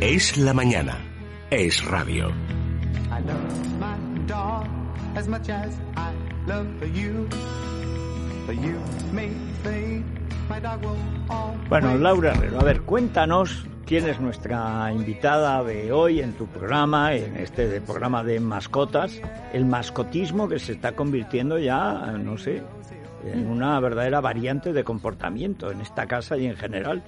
Es la mañana. Es radio. Bueno, Laura Herrero, a ver, cuéntanos quién es nuestra invitada de hoy en tu programa, en este programa de mascotas, el mascotismo que se está convirtiendo ya, no sé, en una verdadera variante de comportamiento en esta casa y en general.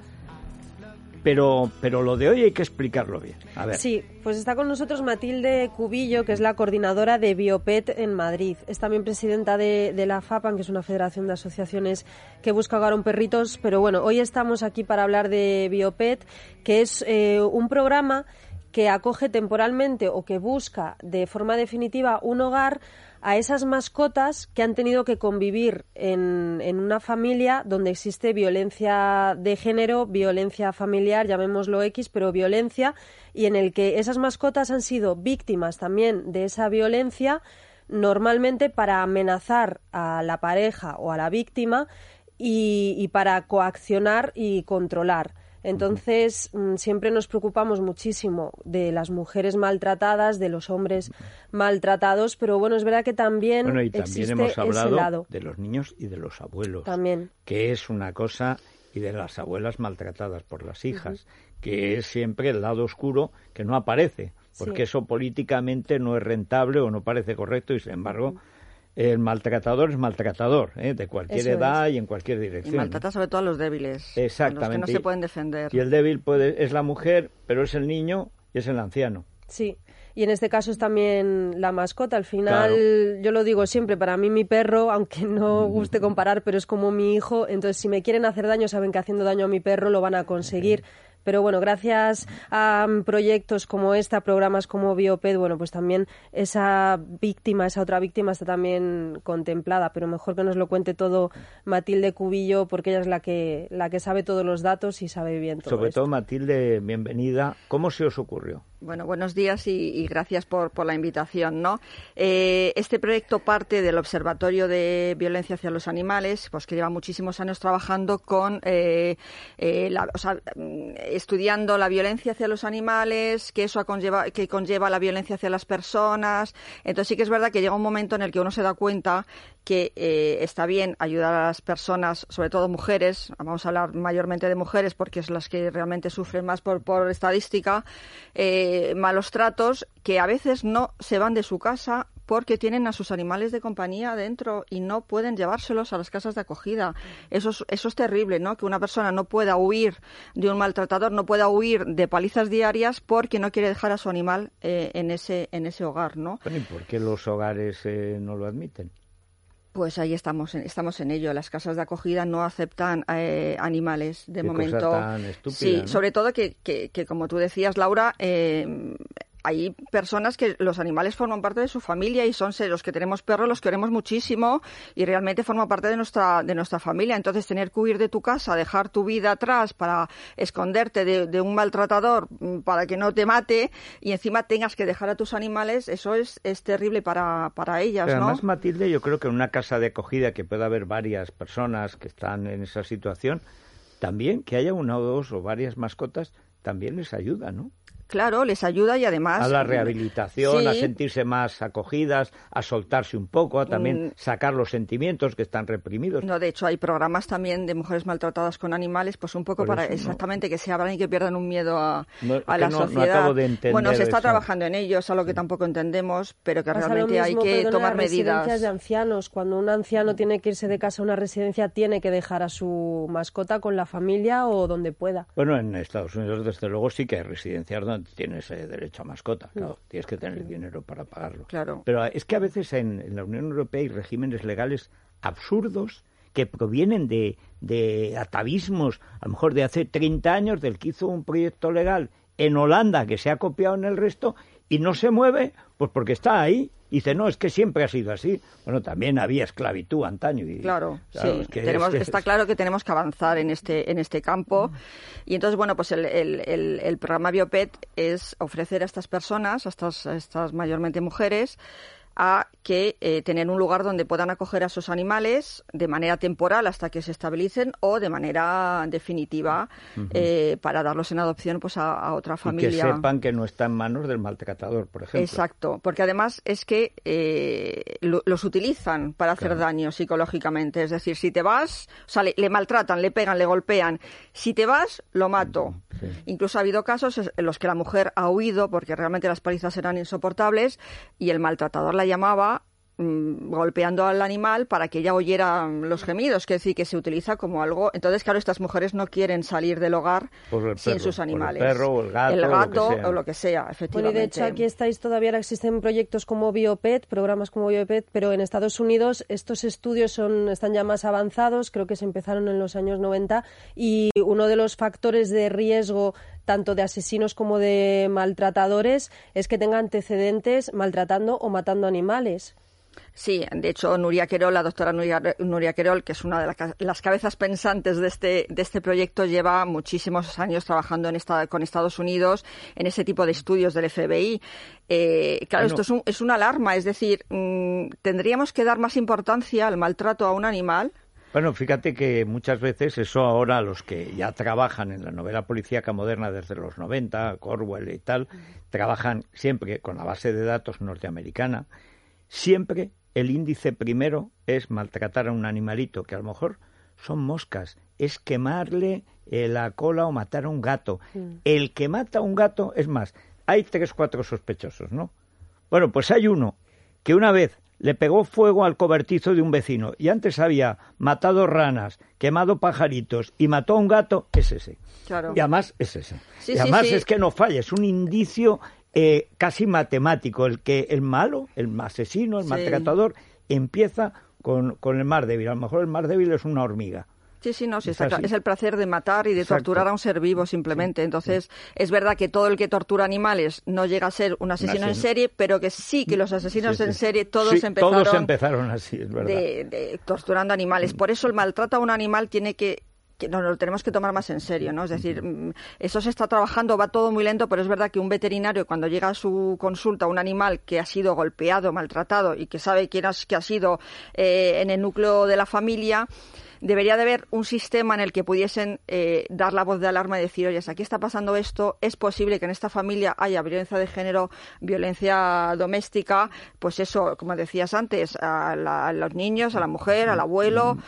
Pero, pero lo de hoy hay que explicarlo bien. A ver. Sí, pues está con nosotros Matilde Cubillo, que es la coordinadora de Biopet en Madrid. Es también presidenta de, la FAPAN, que es una federación de asociaciones que busca hogar a perritos. Pero bueno, hoy estamos aquí para hablar de Biopet, que es eh, un programa que acoge temporalmente o que busca de forma definitiva un hogar a esas mascotas que han tenido que convivir en, en, una familia donde existe violencia de género, violencia familiar, llamémoslo X, pero violencia, y en el que esas mascotas han sido víctimas también de esa violencia, normalmente para amenazar a la pareja o a la víctima y, y para coaccionar y controlar. Entonces, mm, siempre nos preocupamos muchísimo de las mujeres maltratadas, de los hombres maltratados, pero bueno, es verdad que también, bueno, y también hemos hablado lado. de los niños y de los abuelos. También. Que es una cosa, y de las abuelas maltratadas por las hijas, que es siempre el lado oscuro que no aparece, porque eso políticamente no es rentable o no parece correcto y sin embargo el maltratador es maltratador, ¿eh? de cualquier edad y en cualquier dirección. Y maltrata sobre todo a los débiles, Exactamente. los que no se pueden defender. Y el débil puede, es la mujer, pero es el niño y es el anciano. Sí. Y en este caso es también la mascota. Al final, yo lo digo siempre, para mí mi perro, aunque no guste comparar, pero es como mi hijo. Entonces, si me quieren hacer daño, saben que haciendo daño a mi perro lo van a conseguir. Pero bueno, gracias a mm, proyectos como esta, programas como Bioped, bueno, pues también esa víctima, esa otra víctima está también contemplada. Pero mejor que nos lo cuente todo Matilde Cubillo, porque ella es la que, la que sabe todos los datos y sabe bien todo. Sobre todo, Matilde, bienvenida. ¿Cómo se os ocurrió? Bueno, buenos días y, gracias por, por, la invitación. ¿no? Eh, este proyecto parte del Observatorio de Violencia hacia los Animales, pues que lleva muchísimos años trabajando con, eh, eh, la, o sea, mm, estudiando la violencia hacia los animales, que eso conlleva, que conlleva la violencia hacia las personas. Entonces sí que es verdad que llega un momento en el que uno se da cuenta que está bien ayudar a las personas, sobre todo mujeres, vamos a hablar mayormente de mujeres porque es las que realmente sufren más por, por estadística. Eh, eh, malos tratos que a veces no se van de su casa porque tienen a sus animales de compañía dentro y no pueden llevárselos a las casas de acogida. Eso es, eso es terrible, ¿no? Que una persona no pueda huir de un maltratador, no pueda huir de palizas diarias porque no quiere dejar a su animal eh, en, ese, en ese hogar, ¿no? ¿Y por qué los hogares eh, no lo admiten? Pues ahí estamos, estamos en ello. Las casas de acogida no aceptan eh, animales de momento. sí, sobre todo que, que, que, como tú decías, Laura, eh, hay personas que los animales forman parte de su familia y son los que tenemos perros los queremos muchísimo y realmente forman parte de nuestra de nuestra familia entonces tener que huir de tu casa dejar tu vida atrás para esconderte de, un maltratador mm, para que no te mate y encima tengas que dejar a tus animales eso es, es terrible para, para ellas Pero además Matilde yo creo que en una casa de acogida que pueda haber varias personas que están en esa situación también que haya una o dos o varias mascotas también les ayuda, ¿no? Claro, les ayuda y además... A la rehabilitación, a sentirse más acogidas, a soltarse un poco, a también mm. sacar los sentimientos que están reprimidos. No, de hecho hay programas también de mujeres maltratadas con animales, pues un poco para exactamente que se abran y que pierdan un miedo a, la sociedad. bueno, se está trabajando en ello, es algo que tampoco entendemos, pero que realmente hay que tomar medidas. residencias de ancianos, cuando un anciano tiene que irse de casa a una residencia, tiene que dejar a su mascota con la familia o donde pueda. Bueno, en Estados Unidos desde luego sí que hay residencias donde tienes eh, derecho a mascota, claro, tienes que tener dinero para pagarlo. Claro. Pero es que a veces en, la Unión Europea hay regímenes legales absurdos que provienen de, de atavismos, a lo mejor de hace 30 años, del que hizo un proyecto legal en Holanda que se ha copiado en el resto y no se mueve, pues porque está ahí dice, no, es que siempre ha sido así. Bueno, también había esclavitud antaño. Y, claro, sí. está claro que tenemos que avanzar en este, en este campo. Y entonces, bueno, pues el, el, el, programa Biopet es ofrecer a estas personas, a estas, a estas mayormente mujeres, a que eh, tener un lugar donde puedan acoger a sus animales de manera temporal hasta que se estabilicen o de manera definitiva eh, para darlos en adopción pues a, otra familia. Y que sepan que no está en manos del maltratador, por ejemplo. Exacto, porque además es que eh, los utilizan para hacer daño psicológicamente. Es decir, si te vas, o sea, le, maltratan, le pegan, le golpean. Si te vas, lo mato. Incluso ha habido casos en los que la mujer ha huido porque realmente las palizas eran insoportables y el maltratador la llamaba golpeando al animal para que ella oyera los gemidos, que decir, que se utiliza como algo. Entonces, claro, estas mujeres no quieren salir del hogar sin sus animales. el perro o el gato. El gato o lo que sea, efectivamente. Bueno, y de hecho, aquí estáis todavía, existen proyectos como Biopet, programas como Biopet, pero en Estados Unidos estos estudios son, están ya más avanzados, creo que se empezaron en los años 90, y uno de los factores de riesgo tanto de asesinos como de maltratadores es que tengan antecedentes maltratando o matando animales. Sí, de hecho, Nuria Querol, la doctora Nuria, Querol, que es una de las cabezas pensantes de este, de este proyecto, lleva muchísimos años trabajando en esta, con Estados Unidos en ese tipo de estudios del FBI. Eh, claro, esto es, un, es una alarma, es decir, mm, ¿tendríamos que dar más importancia al maltrato a un animal? Bueno, fíjate que muchas veces eso ahora los que ya trabajan en la novela policíaca moderna desde los 90, Corwell y tal, trabajan siempre con la base de datos norteamericana Siempre el índice primero es maltratar a un animalito, que a lo mejor son moscas, es quemarle eh, la cola o matar a un gato. Mm. El que mata a un gato, es más, hay tres, cuatro sospechosos, ¿no? Bueno, pues hay uno que una vez le pegó fuego al cobertizo de un vecino y antes había matado ranas, quemado pajaritos y mató a un gato, es ese. Claro. Y además es ese. y además es que no falla, es un indicio eh, casi matemático, el que el malo, el asesino, el maltratador, empieza con, con, el más débil. A lo mejor el más débil es una hormiga. Sí, sí, no, sí, es el placer de matar y de torturar a un ser vivo simplemente. Entonces, es verdad que todo el que tortura animales no llega a ser un asesino en serie, pero que sí que los asesinos en serie todos empezaron, todos empezaron así, es verdad. de, torturando animales. Por eso el maltrato a un animal tiene que que nos lo tenemos que tomar más en serio, ¿no? Es decir, mm, eso se está trabajando, va todo muy lento, pero es verdad que un veterinario cuando llega a su consulta un animal que ha sido golpeado, maltratado y que sabe quién ha, que ha sido eh, en el núcleo de la familia, debería de haber un sistema en el que pudiesen eh, dar la voz de alarma y decir, oye, aquí está pasando esto, es posible que en esta familia haya violencia de género, violencia doméstica, pues eso, como decías antes, a, los niños, a la mujer, al abuelo.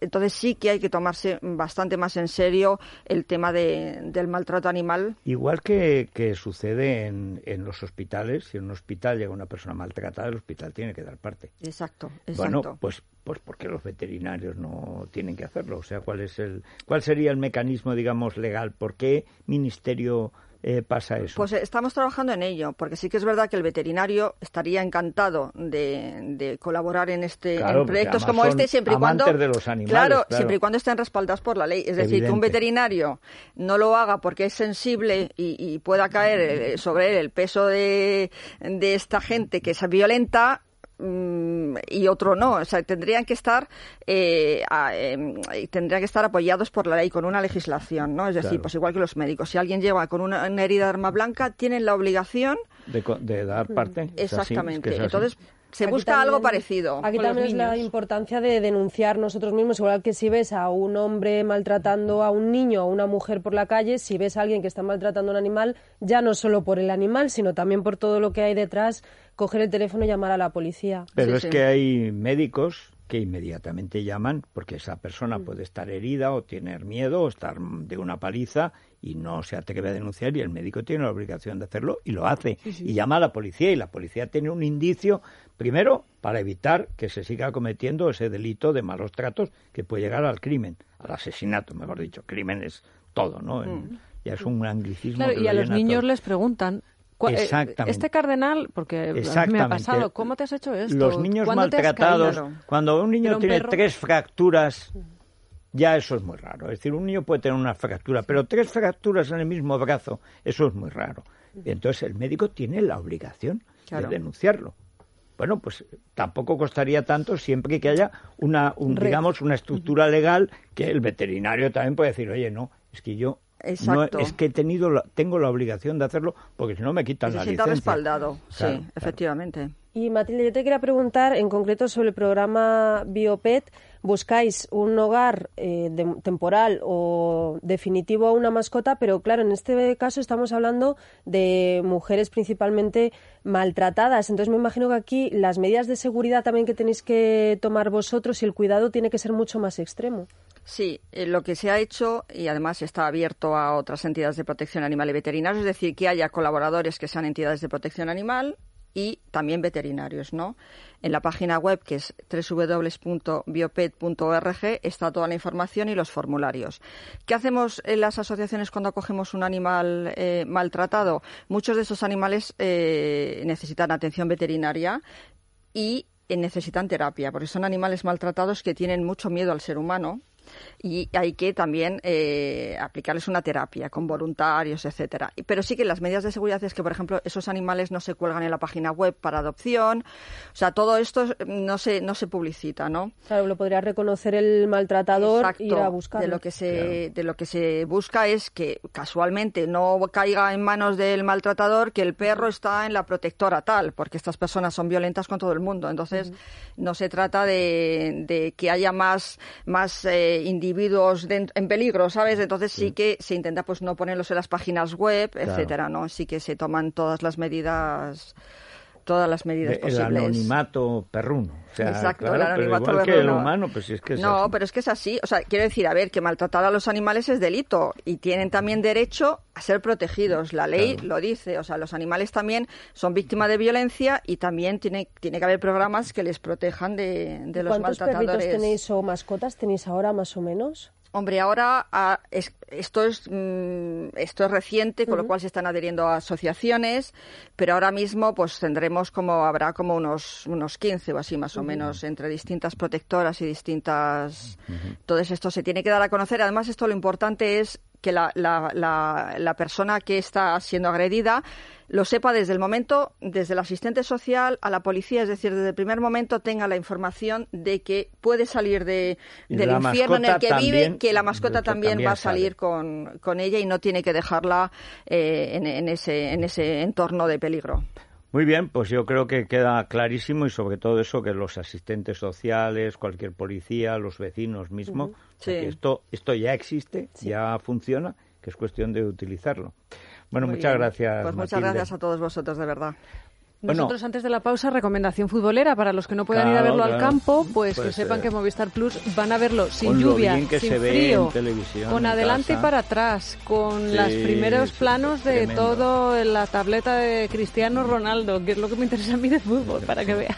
entonces sí que hay que tomarse bastante más en serio el tema del maltrato animal. Igual que, sucede en, en, los hospitales, si en un hospital llega una persona maltratada, el hospital tiene que dar parte. Exacto, exacto. Bueno, pues pues porque los veterinarios no tienen que hacerlo. O sea, ¿cuál es el, cuál sería el mecanismo, digamos, legal? ¿Por qué ministerio eh, pasa eso? Pues estamos trabajando en ello, porque sí que es verdad que el veterinario estaría encantado de, colaborar en este proyectos como este siempre y cuando de los animales, claro, siempre y cuando estén respaldados por la ley. Es decir, que un veterinario no lo haga porque es sensible y, pueda caer eh, sobre él el peso de, de esta gente que es violenta Mm, y otro no. O sea, tendrían que estar eh, em, tendrían que estar apoyados por la ley con una legislación, ¿no? Es decir, pues igual que los médicos. Si alguien lleva con una, herida de arma blanca, tienen la obligación de, dar parte. Exactamente. Entonces se busca algo parecido. Aquí también es la importancia de denunciar nosotros mismos, igual que si ves a un hombre maltratando a un niño o una mujer por la calle, si ves a alguien que está maltratando a un animal, ya no solo por el animal, sino también por todo lo que hay detrás, coger el teléfono y llamar a la policía. Pero es que hay médicos que inmediatamente llaman porque esa persona mm. puede estar herida o tener miedo o estar de una paliza y no se atreve a denunciar y el médico tiene la obligación de hacerlo y lo hace y llama a la policía y la policía tiene un indicio primero para evitar que se siga cometiendo ese delito de malos tratos que puede llegar al crimen, al asesinato, mejor dicho, crimen es todo, ¿no? Mm. Ya es un anglicismo. y a los niños les preguntan Exactamente. Este cardenal, porque me ha pasado, ¿cómo te has hecho esto? Los niños maltratados, cuando un niño tiene tres fracturas, ya eso es muy raro. Es decir, un niño puede tener una fractura, pero tres fracturas en el mismo brazo, eso es muy raro. entonces el médico tiene la obligación de denunciarlo. Bueno, pues tampoco costaría tanto siempre que haya una, digamos, una estructura legal que el veterinario también puede decir, oye, no, es que yo Exacto. No es que he tenido tengo la obligación de hacerlo porque si no me quitan la licencia. respaldado, sí, efectivamente. Y Matilde, yo te quería preguntar en concreto sobre el programa Biopet. ¿Buscáis un hogar eh, temporal o definitivo a una mascota? Pero claro, en este caso estamos hablando de mujeres principalmente maltratadas. Entonces me imagino que aquí las medidas de seguridad también que tenéis que tomar vosotros y el cuidado tiene que ser mucho más extremo. Sí, eh, lo que se ha hecho, y además está abierto a otras entidades de protección animal y veterinarios, es decir, que haya colaboradores que sean entidades de protección animal y también veterinarios, ¿no? En la página web que es www.biopet.org está toda la información y los formularios. ¿Qué hacemos en las asociaciones cuando acogemos un animal eh, maltratado? Muchos de esos animales eh, necesitan atención veterinaria y necesitan terapia, porque son animales maltratados que tienen mucho miedo al ser humano y hay que también eh, aplicarles una terapia con voluntarios, etcétera. Pero sí que las medidas de seguridad es que, por ejemplo, esos animales no se cuelgan en la página web para adopción. O sea, todo esto no se, no se publicita, ¿no? Claro, lo podría reconocer el maltratador y ir a buscar. De lo que se, de lo que se busca es que casualmente no caiga en manos del maltratador que el perro está en la protectora tal, porque estas personas son violentas con todo el mundo. Entonces, no se trata de, de que haya más, más eh, individuos en peligro, ¿sabes? Entonces sí. que se intenta pues no ponerlos en las páginas web, etcétera, ¿no? Sí que se toman todas las medidas todas las medidas posibles. El anonimato perruno. Exacto, el anonimato perruno. Que el humano, pues es que es No, pero es que es así. O sea, quiero decir, a ver, que maltratar a los animales es delito y tienen también derecho a ser protegidos. La ley lo dice. O sea, los animales también son víctimas de violencia y también tiene, tiene que haber programas que les protejan de, de los maltratadores. ¿Cuántos perritos tenéis o mascotas tenéis ahora más o menos? Hombre, ahora ah, esto, es, mm, esto es reciente, con lo cual se están adheriendo a asociaciones, pero ahora mismo pues tendremos como, habrá como unos, unos 15 o así más o menos, entre distintas protectoras y distintas... Todo esto se tiene que dar a conocer. Además, esto lo importante es que la, la, la, persona que está siendo agredida lo sepa desde el momento, desde el asistente social a la policía, es decir, desde el primer momento tenga la información de que puede salir de, del infierno en el que vive, que la mascota también, va a salir con, con, ella y no tiene que dejarla eh, en, en, ese, en ese entorno de peligro. Muy bien, pues yo creo que queda clarísimo y sobre todo eso que los asistentes sociales, cualquier policía, los vecinos mismos, esto, esto ya existe, ya funciona, que es cuestión de utilizarlo. Bueno, muchas gracias. Pues muchas gracias a todos vosotros, de verdad. Nosotros antes de la pausa, recomendación futbolera. Para los que no puedan ir a verlo al campo, pues, que sepan que Movistar Plus van a verlo sin lluvia, sin frío, con adelante y para atrás, con los primeros planos de todo la tableta de Cristiano Ronaldo, que es lo que me interesa a mí de fútbol, para que veas.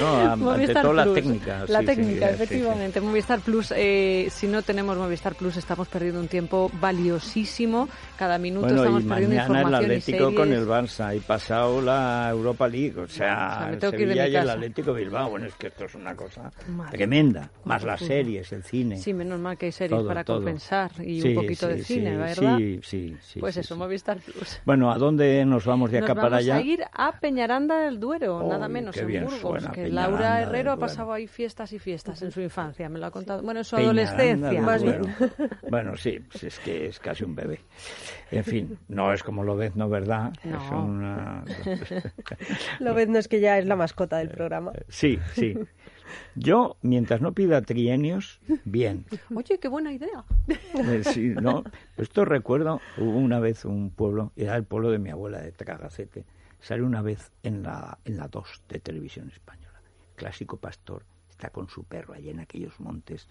No, ante la técnica. La técnica, efectivamente. Movistar Plus, eh, si no tenemos Movistar Plus, estamos perdiendo un tiempo valiosísimo. Cada minuto estamos perdiendo información el Atlético con el Barça y pasado la Europa League, o sea, el Sevilla y el Atlético Bilbao. Bueno, es que esto es una cosa tremenda. Más las series, el cine. Sí, menos mal que hay series para compensar y un poquito de cine, ¿verdad? Sí, sí, sí. Pues eso, Movistar Plus. Bueno, ¿a dónde nos vamos de acá para allá? Vamos a ir a Peñaranda del Duero, nada menos, en Burgos. Que Laura Herrero ha pasado ahí fiestas y fiestas en su infancia, me lo ha contado. Bueno, en su adolescencia, más bien. Bueno, sí, pues es que es casi un bebé. En fin, no es como lo ves, ¿no? ¿Verdad? No. Es una... Lo ves, no es que ya es la mascota del programa. Sí, sí. Yo, mientras no pida trienios, bien. Oye, qué buena idea. Eh, sí, no. Esto recuerdo, hubo una vez un pueblo, era el pueblo de mi abuela de Tragacete, salió una vez en la, en la 2 de televisión española. Clásico pastor, está con su perro allá en aquellos montes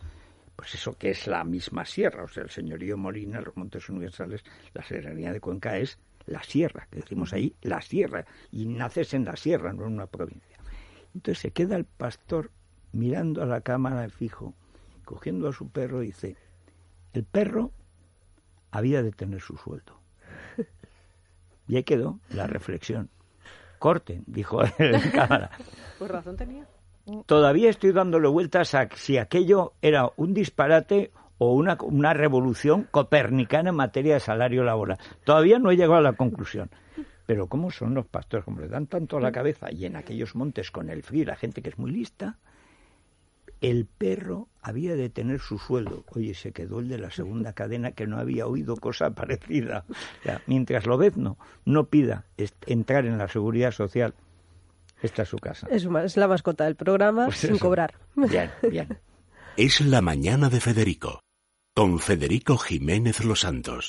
pues eso que es la misma sierra, o sea, el señorío Molina, los Montes Universales, la serranía de Cuenca es la sierra, que decimos ahí, la sierra, y naces en la sierra, no en una provincia. Entonces se queda el pastor mirando a la cámara fijo, cogiendo a su perro dice, el perro había de tener su sueldo. Y ahí quedó la reflexión. Corten, dijo la cámara. Pues razón tenía. Todavía estoy dándole vueltas a si aquello era un disparate o una, una revolución copernicana en materia de salario laboral. Todavía no he llegado a la conclusión. Pero ¿cómo son los pastores? Como le dan tanto a la cabeza y en aquellos montes con el frío, la gente que es muy lista, el perro había de tener su sueldo. Oye, se quedó el de la segunda cadena que no había oído cosa parecida. mientras lo ves, no, no pida entrar en la seguridad social. Esta es su casa. Es, es la mascota del programa pues sin cobrar. Bien, bien. Es la mañana de Federico, con Federico Jiménez Los Santos.